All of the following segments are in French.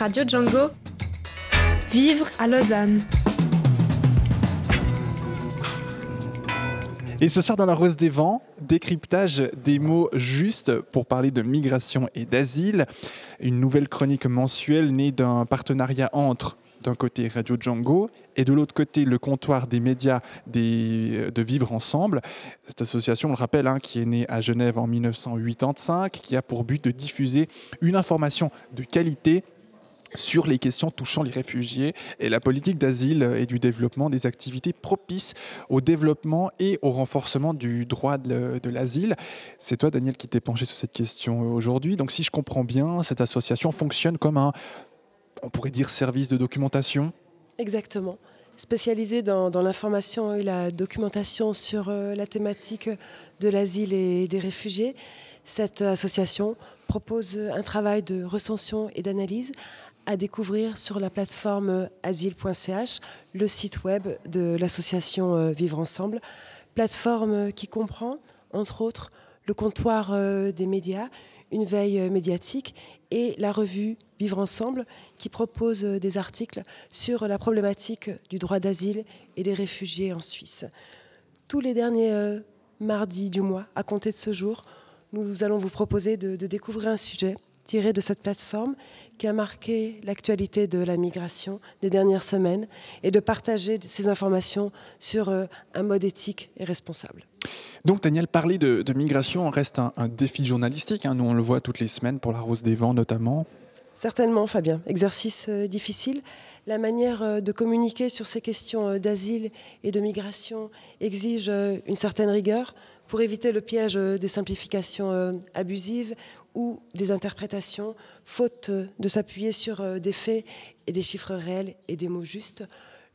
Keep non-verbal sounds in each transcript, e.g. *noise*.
Radio Django. Vivre à Lausanne. Et ce soir dans la Rose des Vents, décryptage des mots justes pour parler de migration et d'asile. Une nouvelle chronique mensuelle née d'un partenariat entre d'un côté Radio Django et de l'autre côté le comptoir des médias de Vivre Ensemble. Cette association, on le rappelle, hein, qui est née à Genève en 1985, qui a pour but de diffuser une information de qualité sur les questions touchant les réfugiés et la politique d'asile et du développement des activités propices au développement et au renforcement du droit de, l'asile. C'est toi, Daniel, qui t'es penché sur cette question aujourd'hui. Donc, si je comprends bien, cette association fonctionne comme un, on pourrait dire, service de documentation Exactement. Spécialisé dans, l'information et la documentation sur euh, la thématique de l'asile et des réfugiés, cette association propose un travail de recension et d'analyse à découvrir sur la plateforme asile.ch, le site web de l'association euh, Vivre Ensemble, plateforme qui comprend, entre autres, le comptoir euh, des médias, une veille euh, médiatique et la revue Vivre Ensemble qui propose des articles sur la problématique du droit d'asile et des réfugiés en Suisse. Tous les derniers mardis du mois, à compter de ce jour, nous allons vous proposer de découvrir un sujet tiré de cette plateforme qui a marqué l'actualité de la migration des dernières semaines et de partager ces informations sur euh, un mode éthique et responsable. Donc Daniel, parler de, migration reste un, défi journalistique. Hein. Nous, on le voit toutes les semaines pour la Rose des Vents notamment. Certainement, Fabien. Exercice euh, difficile. La manière euh, de communiquer sur ces questions d'asile et de migration exige une certaine rigueur pour éviter le piège des simplifications abusives ou des interprétations, faute de s'appuyer sur euh, des faits et des chiffres réels et des mots justes.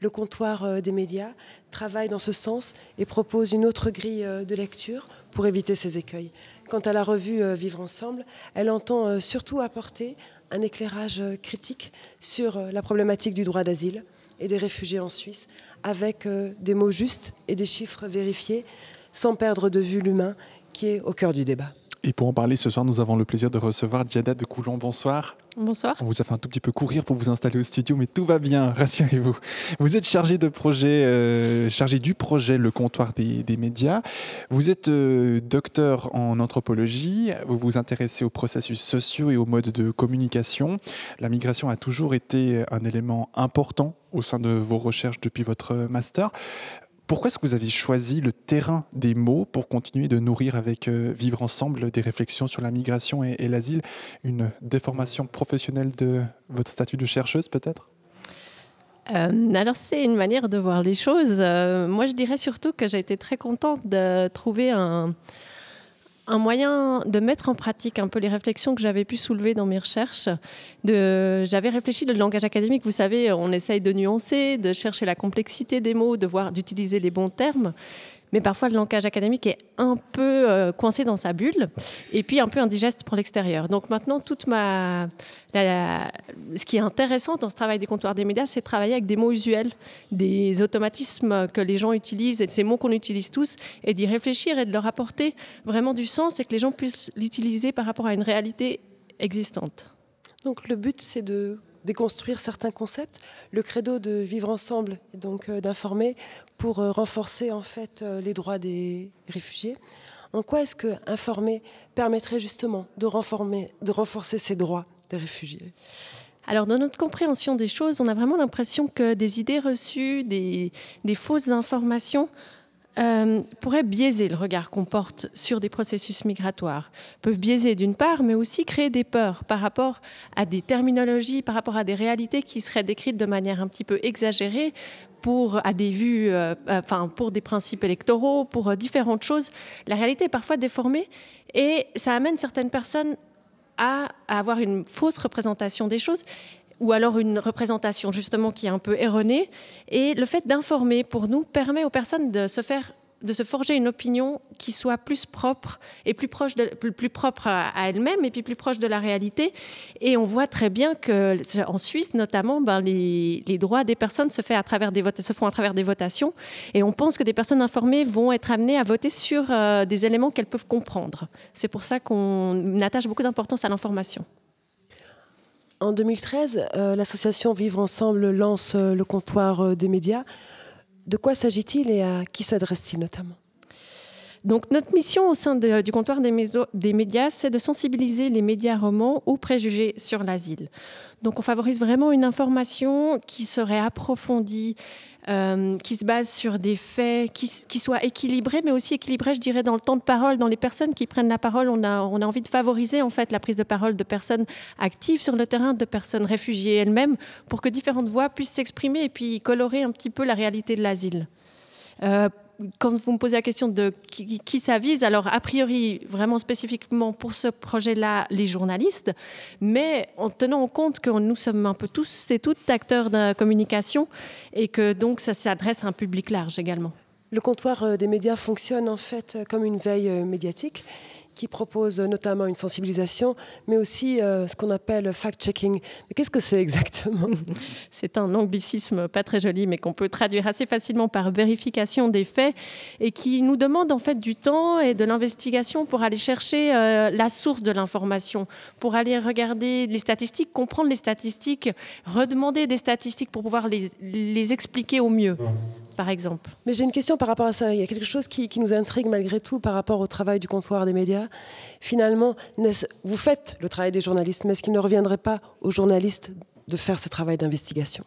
Le comptoir euh, des médias travaille dans ce sens et propose une autre grille euh, de lecture pour éviter ces écueils. Quant à la revue Vivre ensemble, elle entend surtout apporter un éclairage critique sur la problématique du droit d'asile et des réfugiés en Suisse, avec des mots justes et des chiffres vérifiés, sans perdre de vue l'humain qui est au cœur du débat. Et pour en parler ce soir, nous avons le plaisir de recevoir Diada de Coulon. Bonsoir. Bonsoir. On vous a fait un tout petit peu courir pour vous installer au studio, mais tout va bien, *laughs* rassurez-vous. Vous êtes chargé de projet, euh, chargé du projet Le Comptoir des, médias. Vous êtes euh, docteur en anthropologie. Vous vous intéressez aux processus sociaux et aux modes de communication. La migration a toujours été un élément important au sein de vos recherches depuis votre master. Pourquoi est-ce que vous avez choisi le terrain des mots pour continuer de nourrir avec euh, Vivre ensemble des réflexions sur la migration et, l'asile? Une déformation professionnelle de votre statut de chercheuse peut-être? Euh, alors c'est une manière de voir les choses. Euh, moi je dirais surtout que j'ai été très contente de trouver un, un moyen de mettre en pratique un peu les réflexions que j'avais pu soulever dans mes recherches. J'avais réfléchi le langage académique, vous savez, on essaye de nuancer, de chercher la complexité des mots, de voir, d'utiliser les bons termes mais parfois le langage académique est un peu euh, coincé dans sa bulle et puis un peu indigeste pour l'extérieur. Donc maintenant, toute ce qui est intéressant dans ce travail des comptoirs des médias, c'est de travailler avec des mots usuels, des automatismes que les gens utilisent et ces mots qu'on utilise tous, et d'y réfléchir et de leur apporter vraiment du sens et que les gens puissent l'utiliser par rapport à une réalité existante. Donc le but, c'est de déconstruire certains concepts. Le credo de vivre ensemble, donc euh, d'informer pour euh, renforcer en fait euh, les droits des réfugiés. En quoi est-ce que informer permettrait justement de, renforcer ces droits des réfugiés? Alors, dans notre compréhension des choses, on a vraiment l'impression que des idées reçues, des fausses informations euh, pourrait biaiser le regard qu'on porte sur des processus migratoires, peuvent biaiser d'une part, mais aussi créer des peurs par rapport à des terminologies, par rapport à des réalités qui seraient décrites de manière un petit peu exagérée pour des vues, euh, enfin pour des principes électoraux, pour euh, différentes choses. La réalité est parfois déformée et ça amène certaines personnes à avoir une fausse représentation des choses ou alors une représentation justement qui est un peu erronée. Et le fait d'informer pour nous permet aux personnes de se faire de se forger une opinion qui soit plus propre et plus proche plus, propre à, elle-même et puis plus proche de la réalité. Et on voit très bien que en Suisse, notamment, ben, les, droits des personnes se font à travers des votations. Et on pense que des personnes informées vont être amenées à voter sur euh, des éléments qu'elles peuvent comprendre. C'est pour ça qu'on attache beaucoup d'importance à l'information. En 2013, euh, l'association Vivre Ensemble lance euh, le comptoir euh, des médias. De quoi s'agit-il et à qui s'adresse-t-il notamment? Donc notre mission au sein du comptoir des, médias, c'est de sensibiliser les médias romans aux préjugés sur l'asile. Donc on favorise vraiment une information qui serait approfondie, euh, qui se base sur des faits, qui, soient équilibrés, mais aussi équilibrés, je dirais, dans le temps de parole, dans les personnes qui prennent la parole. On a, on a envie de favoriser en fait la prise de parole de personnes actives sur le terrain, de personnes réfugiées elles-mêmes, pour que différentes voix puissent s'exprimer et puis colorer un petit peu la réalité de l'asile. Euh, quand vous me posez la question de qui, qui, ça vise, alors a priori vraiment spécifiquement pour ce projet-là les journalistes, mais en tenant compte que nous sommes un peu tous et toutes acteurs de communication et que donc ça s'adresse à un public large également. Le comptoir euh, des médias fonctionne en fait comme une veille euh, médiatique qui propose notamment une sensibilisation, mais aussi euh, ce qu'on appelle fact-checking. Mais qu'est-ce que c'est exactement? *laughs* C'est un anglicisme pas très joli, mais qu'on peut traduire assez facilement par vérification des faits et qui nous demande en fait du temps et de l'investigation pour aller chercher euh, la source de l'information, pour aller regarder les statistiques, comprendre les statistiques, redemander des statistiques pour pouvoir les, les expliquer au mieux par exemple. Mais j'ai une question par rapport à ça. Il y a quelque chose qui, qui, nous intrigue malgré tout par rapport au travail du comptoir des médias. Finalement, vous faites le travail des journalistes, mais est-ce qu'il ne reviendrait pas aux journalistes de faire ce travail d'investigation?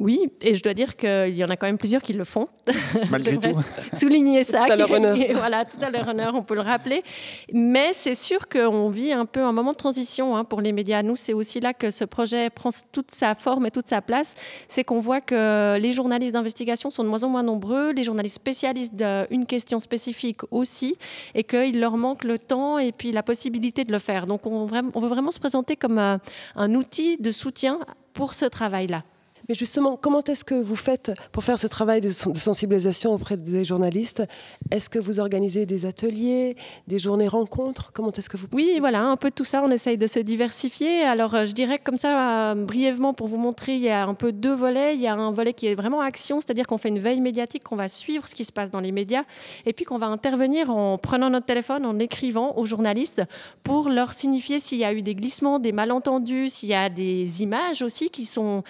Oui, et je dois dire qu'il y en a quand même plusieurs qui le font. *laughs* Malgré tout. *laughs* Souligner ça. Tout à leur honneur. voilà, tout à leur honneur, on peut le rappeler. Mais c'est sûr qu'on vit un peu un moment de transition hein, pour les médias. Nous, c'est aussi là que ce projet prend toute sa forme et toute sa place. C'est qu'on voit que les journalistes d'investigation sont de moins en moins nombreux, les journalistes spécialistes d'une question spécifique aussi, et qu'il leur manque le temps et puis la possibilité de le faire. Donc, on, on veut vraiment se présenter comme un, un outil de soutien pour ce travail-là. Mais justement, comment est-ce que vous faites pour faire ce travail de sensibilisation auprès des journalistes? Est-ce que vous organisez des ateliers, des journées rencontres? Comment est-ce que vous Oui, voilà, un peu tout ça. On essaye de se diversifier. Alors, euh, je dirais comme ça, euh, brièvement, pour vous montrer, il y a un peu deux volets. Il y a un volet qui est vraiment action, c'est-à-dire qu'on fait une veille médiatique, qu'on va suivre ce qui se passe dans les médias, et puis qu'on va intervenir en prenant notre téléphone, en écrivant aux journalistes pour leur signifier s'il y a eu des glissements, des malentendus, s'il y a des images aussi qui sont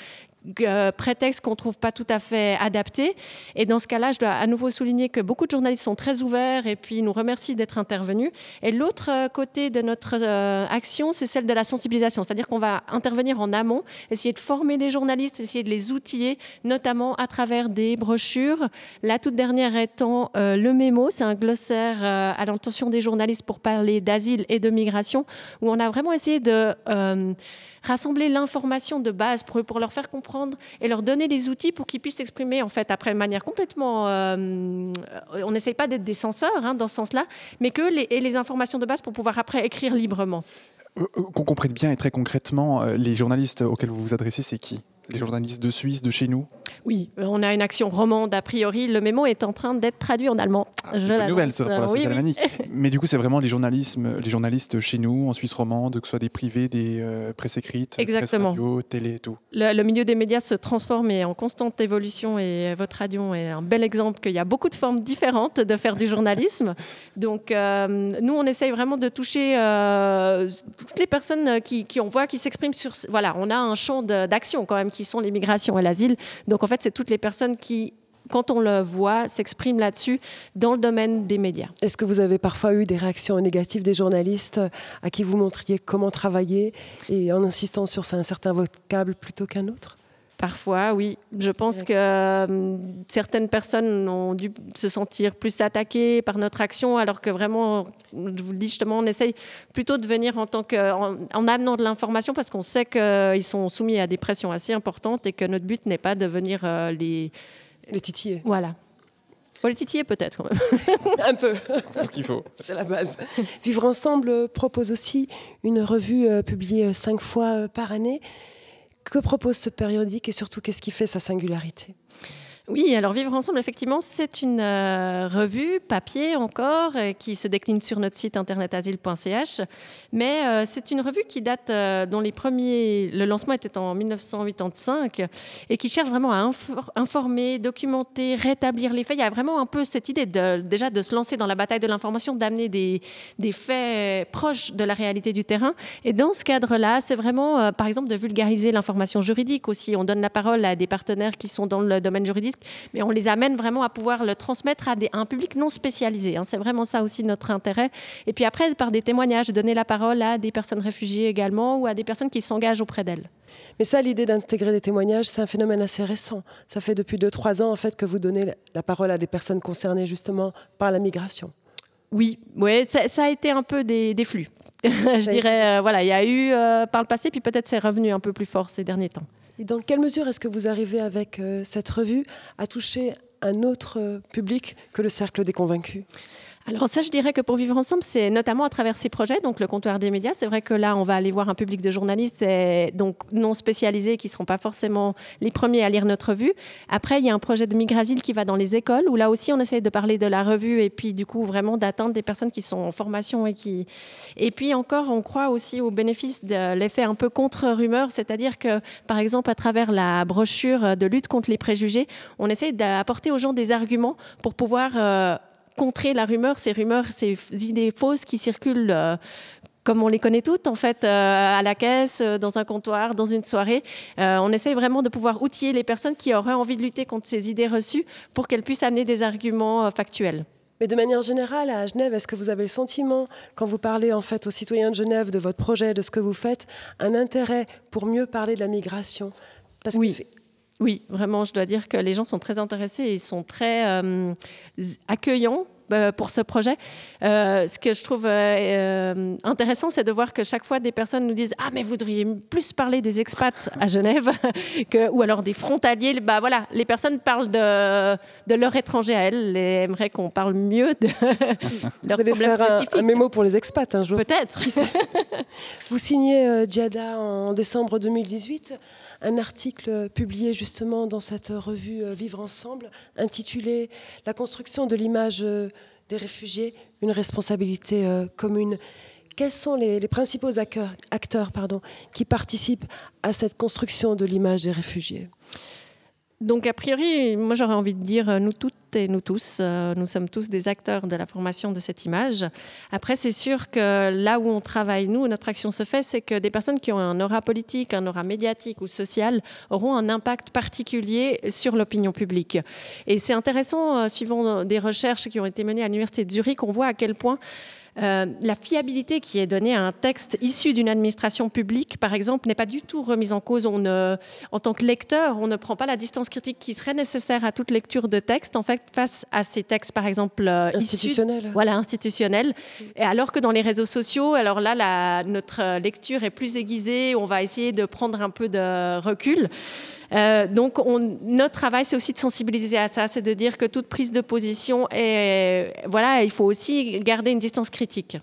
euh, prétexte qu'on ne trouve pas tout à fait adapté. Et dans ce cas-là, je dois à nouveau souligner que beaucoup de journalistes sont très ouverts et puis nous remercient d'être intervenus. Et l'autre euh, côté de notre euh, action, c'est celle de la sensibilisation, c'est-à-dire qu'on va intervenir en amont, essayer de former les journalistes, essayer de les outiller, notamment à travers des brochures. La toute dernière étant le mémo, c'est un glossaire à l'intention des journalistes pour parler d'asile et de migration, où on a vraiment essayé de rassembler l'information de base pour, pour leur faire comprendre et leur donner les outils pour qu'ils puissent s'exprimer en fait après de manière complètement. Euh, on n'essaye pas d'être des censeurs hein, dans ce sens-là, mais que les, les informations de base pour pouvoir après écrire librement. Euh, Qu'on comprenne bien et très concrètement, euh, les journalistes auxquels vous vous adressez, c'est qui? Les journalistes de Suisse, de chez nous Oui, on a une action romande a priori. Le mémo est en train d'être traduit en allemand. Ah, je bonne nouvelle ça, pour la oui, oui. *laughs* Mais du coup, c'est vraiment les, journalismes, les journalistes chez nous, en Suisse romande, que ce soit des privés, des euh, presses écrites, Exactement. presse radio, télé, tout. Le, le, milieu des médias se transforme et est en constante évolution et votre radio est un bel exemple qu'il y a beaucoup de formes différentes de faire du journalisme. *laughs* Donc, euh, nous, on essaye vraiment de toucher euh, toutes les personnes qui, qui on voit qui s'expriment sur... Voilà, on a un champ d'action quand même qui sont les migrations et l'asile. Donc en fait, c'est toutes les personnes qui quand on le voit, s'expriment là-dessus dans le domaine des médias. Est-ce que vous avez parfois eu des réactions négatives des journalistes à qui vous montriez comment travailler et en insistant sur un certain vocable plutôt qu'un autre? Parfois, oui. Je pense que euh, certaines personnes ont dû se sentir plus attaquées par notre action, alors que vraiment, je vous le dis justement, on essaye plutôt de venir en tant que, en, en amenant de l'information, parce qu'on sait qu'ils sont soumis à des pressions assez importantes et que notre but n'est pas de venir euh, les les titiller. Voilà. Pour les titiller peut-être quand même. *laughs* Un peu. Ce qu'il faut. *laughs* C'est la base. Vivre ensemble propose aussi une revue euh, publiée cinq fois par année. Que propose ce périodique et surtout qu'est-ce qui fait sa singularité? Oui, alors Vivre Ensemble, effectivement, c'est une euh, revue papier encore euh, qui se décline sur notre site internet asile.ch. Mais euh, c'est une revue qui date, dont les premiers, le lancement était en 1985 et qui cherche vraiment à informer, documenter, rétablir les faits. Il y a vraiment un peu cette idée déjà de se lancer dans la bataille de l'information, d'amener des, des, faits proches de la réalité du terrain. Et dans ce cadre-là, c'est vraiment, par exemple, de vulgariser l'information juridique aussi. On donne la parole à des partenaires qui sont dans le domaine juridique mais on les amène vraiment à pouvoir le transmettre à, un public non spécialisé. Hein. C'est vraiment ça aussi notre intérêt. Et puis après, par des témoignages, donner la parole à des personnes réfugiées également ou à des personnes qui s'engagent auprès d'elles. Mais ça, l'idée d'intégrer des témoignages, c'est un phénomène assez récent. Ça fait depuis 2-3 ans en fait que vous donnez la parole à des personnes concernées justement par la migration. Oui, ouais, ça, a été un peu des, flux. *laughs* Je dirais, euh, voilà, il y a eu euh, par le passé, puis peut-être c'est revenu un peu plus fort ces derniers temps. Et dans quelle mesure est-ce que vous arrivez avec euh, cette revue à toucher un autre public que le cercle des convaincus? Alors ça, je dirais que pour vivre ensemble, c'est notamment à travers ces projets, donc le comptoir des médias. C'est vrai que là, on va aller voir un public de journalistes et donc non spécialisés qui ne seront pas forcément les premiers à lire notre revue. Après, il y a un projet de Migrasil qui va dans les écoles, où là aussi, on essaye de parler de la revue et puis du coup vraiment d'atteindre des personnes qui sont en formation et qui... Et puis encore, on croit aussi au bénéfice de l'effet un peu contre-rumeur, c'est-à-dire que, par exemple, à travers la brochure de lutte contre les préjugés, on essaye d'apporter aux gens des arguments pour pouvoir... Euh, contrer la rumeur, ces rumeurs, ces idées fausses qui circulent. Euh, comme on les connaît toutes, en fait, euh, à la caisse, euh, dans un comptoir, dans une soirée. on essaye vraiment de pouvoir outiller les personnes qui auraient envie de lutter contre ces idées reçues pour qu'elles puissent amener des arguments factuels. Mais de manière générale, à Genève, est-ce que vous avez le sentiment, quand vous parlez en fait aux citoyens de Genève de votre projet, de ce que vous faites, un intérêt pour mieux parler de la migration? Parce Oui. Oui, vraiment, je dois dire que les gens sont très intéressés et ils sont très accueillants euh, pour ce projet. Euh, ce que je trouve euh, intéressant, c'est de voir que chaque fois des personnes nous disent Ah, mais vous devriez plus parler des expats à Genève, *laughs* que, ou alors des frontaliers. Bah voilà, les personnes parlent de, de leur étranger à elles et aimeraient qu'on parle mieux de *laughs* leurs vous allez faire un, mémo pour les expats un jour. Peut-être. *laughs* vous signez Diada en décembre 2018 un article publié justement dans cette revue Vivre ensemble intitulé La construction de l'image des réfugiés une responsabilité euh, commune. Quels sont les, principaux acteurs, qui participent à cette construction de l'image des réfugiés? Donc, a priori, moi j'aurais envie de dire, euh, nous toutes et nous tous, euh, nous sommes tous des acteurs de la formation de cette image. Après, c'est sûr que là où on travaille, nous, notre action se fait, c'est que des personnes qui ont un aura politique, un aura médiatique ou social auront un impact particulier sur l'opinion publique. Et c'est intéressant, euh, suivant des recherches qui ont été menées à l'Université de Zurich, on voit à quel point euh, la fiabilité qui est donnée à un texte issu d'une administration publique, par exemple, n'est pas du tout remise en cause. On en tant que lecteur, on ne prend pas la distance critique qui serait nécessaire à toute lecture de texte, en fait, face à ces textes, par exemple, euh, institutionnels. voilà, institutionnels. Et alors que dans les réseaux sociaux, alors là, notre lecture est plus aiguisée, on va essayer de prendre un peu de recul. Euh, donc, notre travail, c'est aussi de sensibiliser à ça, c'est de dire que toute prise de position est, voilà, il faut aussi garder une distance critique.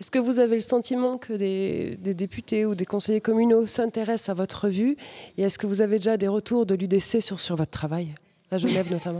Est-ce que vous avez le sentiment que des, députés ou des conseillers communaux s'intéressent à votre revue? Et est-ce que vous avez déjà des retours de l'UDC sur, sur votre travail? À Genève notamment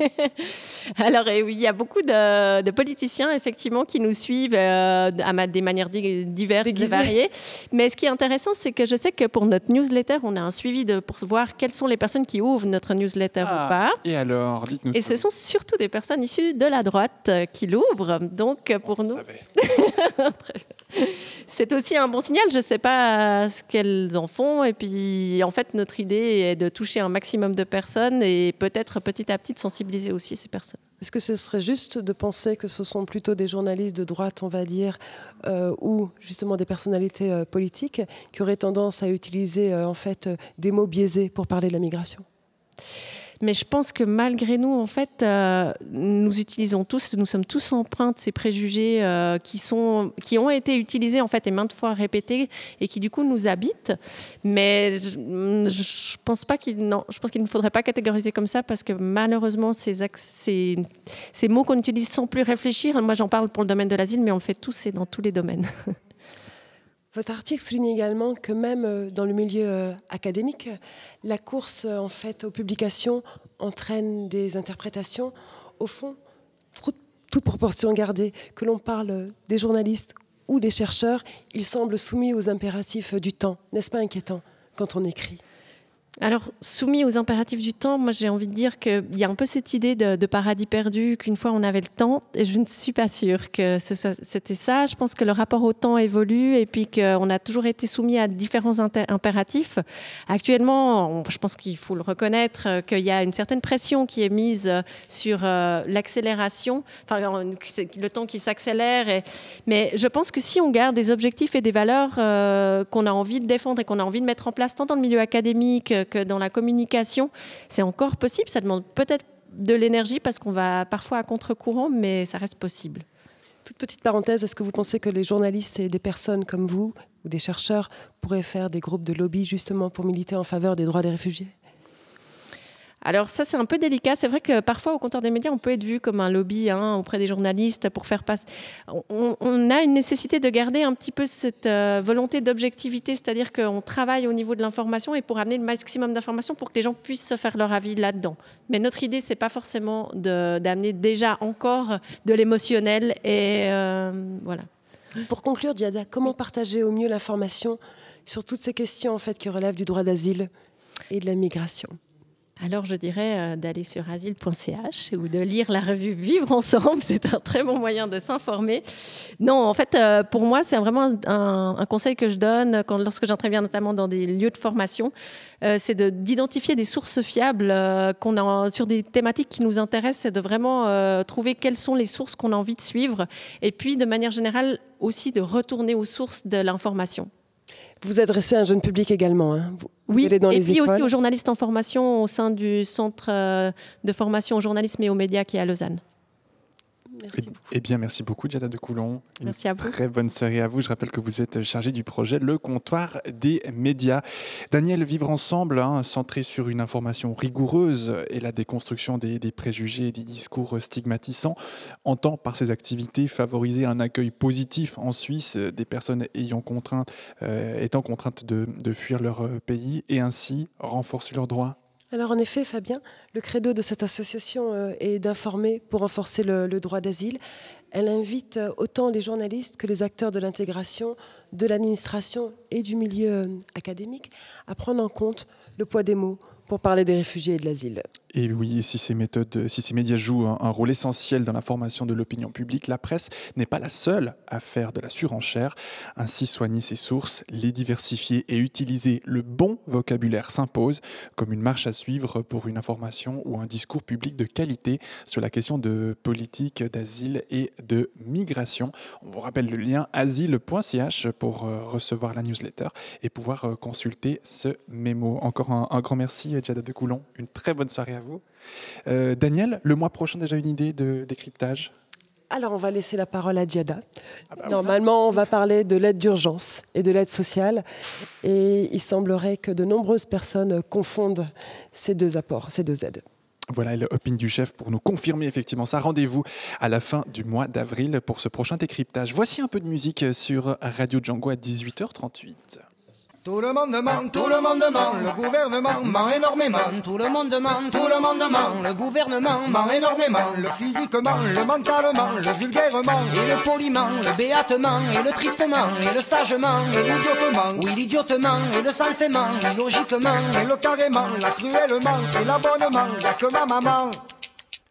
*laughs* Alors eh oui, il y a beaucoup de, politiciens effectivement qui nous suivent euh, à des manières diverses et variées. Mais ce qui est intéressant, c'est que je sais que pour notre newsletter, on a un suivi de, pour voir quelles sont les personnes qui ouvrent notre newsletter ou ah, pas. Et alors, dites-nous. Et ce sont surtout des personnes issues de la droite euh, qui l'ouvrent. Donc pour nous. *laughs* *laughs* c'est aussi un bon signal. Je ne sais pas ce qu'elles en font. Et puis, en fait, notre idée est de toucher un maximum de personnes et peut-être petit à petit de sensibiliser aussi ces personnes. Est-ce que ce serait juste de penser que ce sont plutôt des journalistes de droite, on va dire, euh, ou justement des personnalités euh, politiques qui auraient tendance à utiliser euh, en fait des mots biaisés pour parler de la migration? Mais je pense que malgré nous, en fait, euh, nous utilisons tous, nous sommes tous empreints de ces préjugés euh, qui, sont, qui ont été utilisés en fait et maintes fois répétés et qui du coup nous habitent. Mais je, pense pas qu'il, non, je pense qu'il ne faudrait pas catégoriser comme ça parce que malheureusement ces, ces, ces mots qu'on utilise sans plus réfléchir. Moi, j'en parle pour le domaine de l'asile, mais on le fait tous et dans tous les domaines. *laughs* Votre article souligne également que même euh, dans le milieu euh, académique, la course euh, en fait aux publications entraîne des interprétations. Au fond, toute proportion gardée, que l'on parle des journalistes ou des chercheurs, ils semblent soumis aux impératifs du temps. N'est-ce pas inquiétant quand on écrit? Alors, soumis aux impératifs du temps, moi j'ai envie de dire qu'il y a un peu cette idée de, paradis perdu, qu'une fois on avait le temps, et je ne suis pas sûre que c'était ça. Je pense que le rapport au temps évolue et puis qu'on a toujours été soumis à différents impératifs. Actuellement, je pense qu'il faut le reconnaître, qu'il y a une certaine pression qui est mise sur euh, l'accélération, enfin le temps qui s'accélère. Mais je pense que si on garde des objectifs et des valeurs euh, qu'on a envie de défendre et qu'on a envie de mettre en place tant dans le milieu académique, que dans la communication, c'est encore possible. Ça demande peut-être de l'énergie parce qu'on va parfois à contre-courant, mais ça reste possible. Toute petite parenthèse, est-ce que vous pensez que les journalistes et des personnes comme vous ou des chercheurs pourraient faire des groupes de lobby justement pour militer en faveur des droits des réfugiés? Alors ça, c'est un peu délicat. C'est vrai que parfois, au comptoir des médias, on peut être vu comme un lobby hein, auprès des journalistes pour faire passer... On, a une nécessité de garder un petit peu cette euh, volonté d'objectivité, c'est-à-dire qu'on travaille au niveau de l'information et pour amener le maximum d'informations pour que les gens puissent se faire leur avis là-dedans. Mais notre idée, c'est pas forcément d'amener déjà encore de l'émotionnel et euh, voilà. Pour conclure, Diada, comment partager au mieux l'information sur toutes ces questions en fait qui relèvent du droit d'asile et de la migration? Alors je dirais euh, d'aller sur asile.ch ou de lire la revue Vivre ensemble. *laughs* C'est un très bon moyen de s'informer. Non, en fait, euh, pour moi, c'est vraiment un, conseil que je donne lorsque j'interviens notamment dans des lieux de formation. Euh, c'est d'identifier des sources fiables qu'on a sur des thématiques qui nous intéressent. C'est de vraiment trouver quelles sont les sources qu'on a envie de suivre. Et puis, de manière générale, aussi de retourner aux sources de l'information. Vous adressez à un jeune public également. Hein. oui, et puis aussi aux journalistes en formation au sein du centre euh, de formation au journalisme et aux médias qui est à Lausanne. Merci beaucoup. Eh bien, merci beaucoup, Diana de Coulon. merci à vous. Très bonne soirée à vous. Je rappelle que vous êtes chargé du projet Le Comptoir des médias. Daniel, vivre ensemble, hein, centré sur une information rigoureuse et la déconstruction des, préjugés et des discours stigmatisants, entend par ses activités favoriser un accueil positif en Suisse des personnes ayant contrainte, euh, étant contraintes de, de fuir leur pays et ainsi renforcer leurs droits alors en effet, Fabien, le credo de cette association euh, est d'informer pour renforcer le, droit d'asile. Elle invite euh, autant les journalistes que les acteurs de l'intégration, de l'administration et du milieu euh, académique à prendre en compte le poids des mots pour parler des réfugiés et de l'asile. Et oui, si ces méthodes, si ces médias jouent un, rôle essentiel dans la formation de l'opinion publique, la presse n'est pas la seule à faire de la surenchère. Ainsi, soigner ses sources, les diversifier et utiliser le bon vocabulaire s'impose comme une marche à suivre pour une information ou un discours public de qualité sur la question de politique d'asile et de migration. On vous rappelle le lien asile.ch pour euh, recevoir la newsletter et pouvoir euh, consulter ce mémo. Encore un, grand merci, Jada de Coulon. Une très bonne soirée à vous. Euh, Daniel, le mois prochain, déjà une idée de décryptage? Alors, on va laisser la parole à Diada. Ah bah Normalement, on va parler de l'aide d'urgence et de l'aide sociale. Et il semblerait que de nombreuses personnes confondent ces deux apports, ces deux aides. Voilà le du chef pour nous confirmer effectivement ça. Rendez-vous à la fin du mois d'avril pour ce prochain décryptage. Voici un peu de musique sur Radio Django à 18h38. Tout le monde ment, tout le monde ment, le gouvernement ment énormément. Tout le monde ment, tout le monde ment, le gouvernement ment énormément. Le physiquement, le mentalement, le vulgairement, et le poliment, le béatement, et le tristement, et le sagement, et l'idiotement, oui l'idiotement, et le sensément, logiquement, et le carrément, la cruellement, et l'abonnement, y'a que ma maman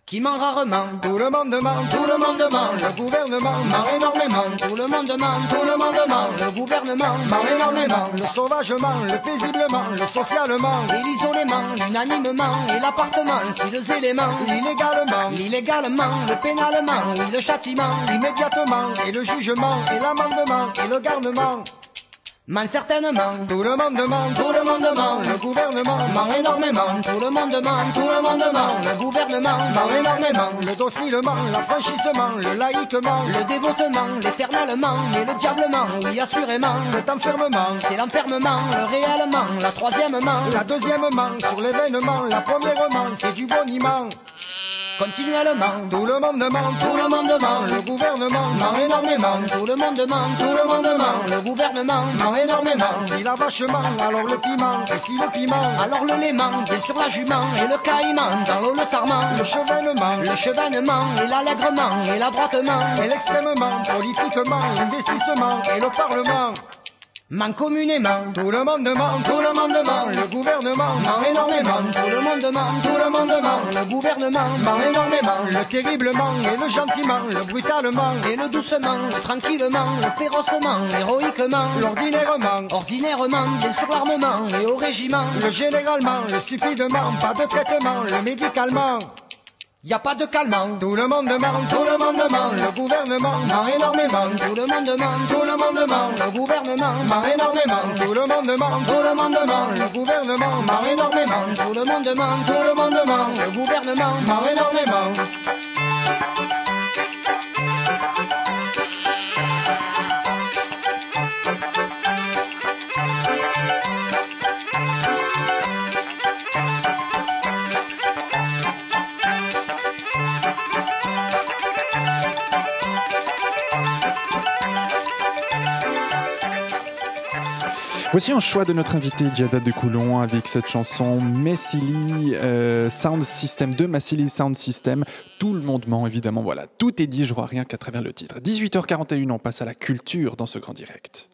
qui ment rarement. Tout le monde ment, tout le monde ment, le gouvernement ment énormément. Tout le monde ment, tout le monde ment, le gouvernement ment énormément. Le sauvagement, le paisiblement, le socialement, et l'isolement, l'unanimement, et l'appartement, si les éléments, l'illégalement, l'illégalement, le pénalement, oui le châtiment, immédiatement, et le jugement, et l'amendement, et le garnement. Man certainement, tout le monde demande, tout le monde demande, le gouvernement ment énormément, tout le monde demande, tout le monde demande, le gouvernement ment énormément, le docilement, l'affranchissement, le laïquement, le dévotement, l'éternellement et le diablement, oui assurément, cet enfermement, c'est l'enfermement, le réellement, la troisièmement, la deuxièmement, sur l'événement, la premièrement, c'est du boniment. Continuellement. Tout le monde ment, tout le monde ment, le gouvernement ment énormément. Tout le monde ment, tout le monde ment, le gouvernement ment énormément. Si la vache ment, alors le piment, et si le piment, alors le léman, bien sûr la jument. Et le caïman, dans l'eau le sarment, le chevènement, le chevènement et l'allègrement et l'adroitement. Et l'extrêmement, politiquement, l'investissement et le parlement. Ment communément, tout le monde ment, tout le monde ment, le gouvernement ment énormément, tout le monde ment, tout le monde ment, le gouvernement ment énormément, le terriblement et le gentiment, le brutalement et le doucement, le tranquillement, le férocement, l'héroïquement, l'ordinairement, ordinairement, bien sûr l'armement et au régiment, le généralement, le stupidement, pas de traitement, le médicalement. Y a pas de calmant, tout le monde ment, tout le monde ment, le gouvernement ment énormément, tout le monde ment, tout le monde ment, le gouvernement ment énormément, tout le monde ment, tout le monde ment, le gouvernement ment énormément, tout le monde ment, tout le monde ment, le gouvernement ment énormément. Voici un choix de notre invité Diada de Coulon avec cette chanson Messili euh, Sound System de Massili Sound System. Tout le monde ment évidemment. Voilà, tout est dit. Je vois rien qu'à travers le titre. 18h41, on passe à la culture dans ce grand direct.